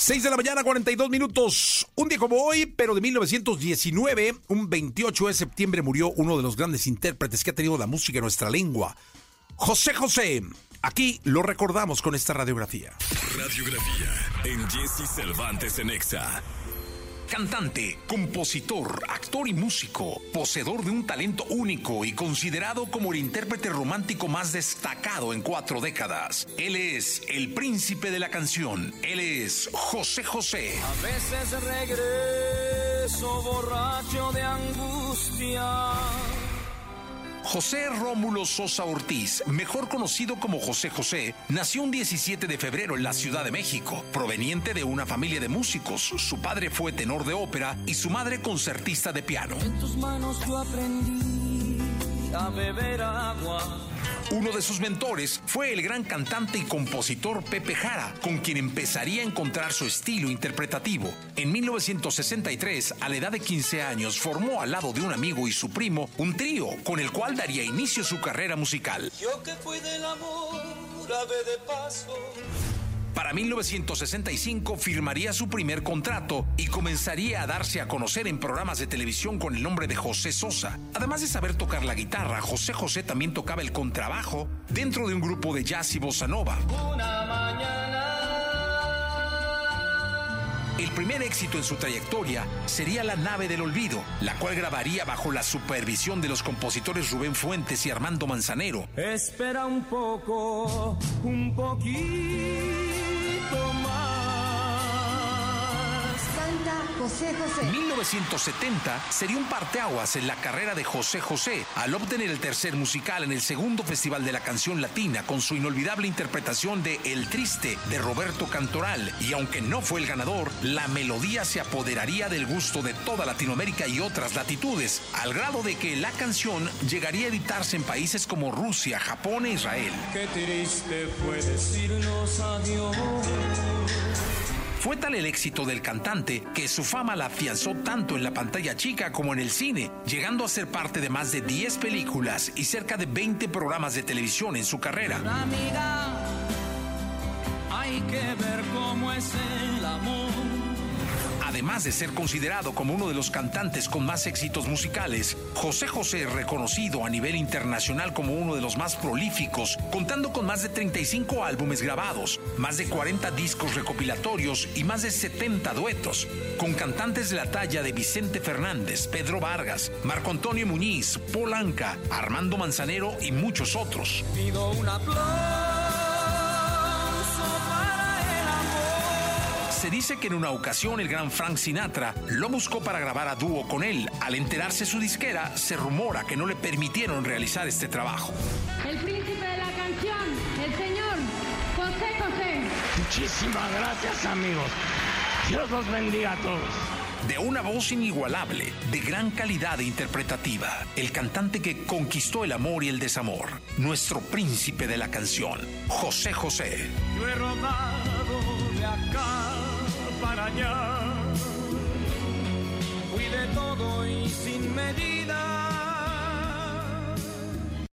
6 de la mañana, 42 minutos. Un día como hoy, pero de 1919, un 28 de septiembre murió uno de los grandes intérpretes que ha tenido la música en nuestra lengua, José José. Aquí lo recordamos con esta radiografía. Radiografía en Jesse Cervantes en Exa. Cantante, compositor, actor y músico, poseedor de un talento único y considerado como el intérprete romántico más destacado en cuatro décadas. Él es el príncipe de la canción. Él es José José. A veces regreso borracho de angustia José Rómulo Sosa Ortiz, mejor conocido como José José, nació un 17 de febrero en la Ciudad de México, proveniente de una familia de músicos. Su padre fue tenor de ópera y su madre concertista de piano. En tus manos yo aprendí a beber agua uno de sus mentores fue el gran cantante y compositor Pepe Jara, con quien empezaría a encontrar su estilo interpretativo. En 1963, a la edad de 15 años, formó al lado de un amigo y su primo un trío con el cual daría inicio su carrera musical. Yo que fui del amor, de paso. Para 1965 firmaría su primer contrato y comenzaría a darse a conocer en programas de televisión con el nombre de José Sosa. Además de saber tocar la guitarra, José José también tocaba el contrabajo dentro de un grupo de jazz y bossa nova. Una mañana el primer éxito en su trayectoria sería La nave del olvido, la cual grabaría bajo la supervisión de los compositores Rubén Fuentes y Armando Manzanero. Espera un poco, un poquito José José. 1970 sería un parteaguas en la carrera de José José al obtener el tercer musical en el segundo Festival de la Canción Latina con su inolvidable interpretación de El Triste de Roberto Cantoral. Y aunque no fue el ganador, la melodía se apoderaría del gusto de toda Latinoamérica y otras latitudes, al grado de que la canción llegaría a editarse en países como Rusia, Japón e Israel. Qué triste fue decirnos adiós. Fue tal el éxito del cantante que su fama la afianzó tanto en la pantalla chica como en el cine, llegando a ser parte de más de 10 películas y cerca de 20 programas de televisión en su carrera. Hay que ver cómo es Además de ser considerado como uno de los cantantes con más éxitos musicales, José José es reconocido a nivel internacional como uno de los más prolíficos, contando con más de 35 álbumes grabados, más de 40 discos recopilatorios y más de 70 duetos, con cantantes de la talla de Vicente Fernández, Pedro Vargas, Marco Antonio Muñiz, Polanca, Armando Manzanero y muchos otros. Pido un Se dice que en una ocasión el gran Frank Sinatra lo buscó para grabar a dúo con él. Al enterarse su disquera, se rumora que no le permitieron realizar este trabajo. El príncipe de la canción, el señor José José. Muchísimas gracias amigos. Dios los bendiga a todos de una voz inigualable, de gran calidad interpretativa, el cantante que conquistó el amor y el desamor, nuestro príncipe de la canción, José José. Yo he rodado de acá para todo y sin medida